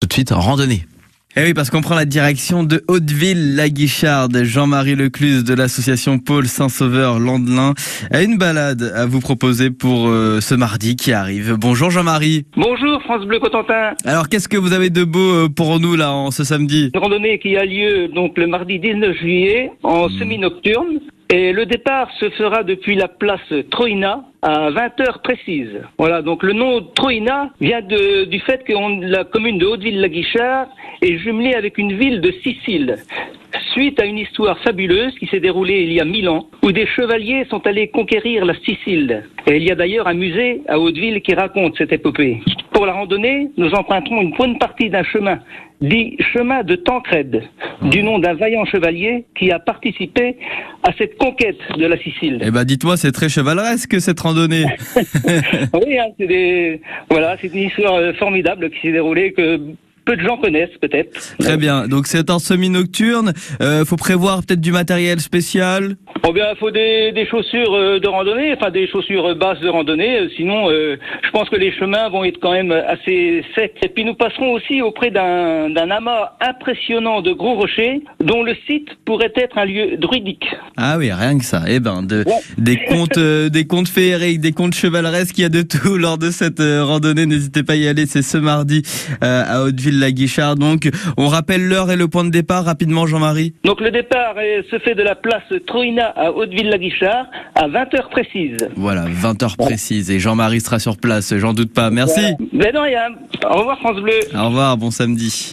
Tout de suite, randonnée. Eh oui, parce qu'on prend la direction de Hauteville-la-Guicharde. Jean-Marie Lecluse de l'association Paul Saint-Sauveur Landelin a une balade à vous proposer pour euh, ce mardi qui arrive. Bonjour Jean-Marie. Bonjour France Bleu Cotentin. Alors qu'est-ce que vous avez de beau euh, pour nous là en ce samedi? Une randonnée qui a lieu donc le mardi 19 juillet en semi-nocturne. Et le départ se fera depuis la place Troïna à 20 heures précises. Voilà, donc le nom Troïna vient de, du fait que la commune de Hauteville-la-Guichard est jumelée avec une ville de Sicile. Suite à une histoire fabuleuse qui s'est déroulée il y a mille ans, où des chevaliers sont allés conquérir la Sicile. Et il y a d'ailleurs un musée à Hauteville qui raconte cette épopée. Pour la randonnée, nous emprunterons une bonne partie d'un chemin, dit chemin de Tancred, du nom d'un vaillant chevalier qui a participé à cette conquête de la Sicile. Eh ben dites-moi, c'est très chevaleresque cette randonnée. Oui, hein, c'est des, voilà, c'est une histoire euh, formidable qui s'est déroulée que peu de gens connaissent peut-être. Très bien. Donc c'est en semi-nocturne. Euh, faut prévoir peut-être du matériel spécial? Bon bien, il faut des, des chaussures euh, de randonnée, enfin des chaussures basses de randonnée. euh, Sinon, euh, je pense que les chemins vont être quand même assez secs. Et puis nous passerons aussi auprès d'un amas impressionnant de gros rochers, dont le site pourrait être un lieu druidique. Ah oui, rien que ça. Eh ben, de, Ouais. des contes, euh, des contes féeriques, des contes chevaleresques, il y a de tout lors de cette randonnée. N'hésitez pas à y aller. C'est ce mardi euh, à Hauteville-la-Guichard. Donc, on rappelle l'heure et le point de départ rapidement, Jean-Marie. Donc le départ se fait de la place À Hauteville-la-Guichard à 20 heures précises. Voilà, 20 heures précises. Et Jean-Marie sera sur place. J'en doute pas. Merci. Ben non, rien. Au revoir France Bleu. Au revoir. Bon samedi.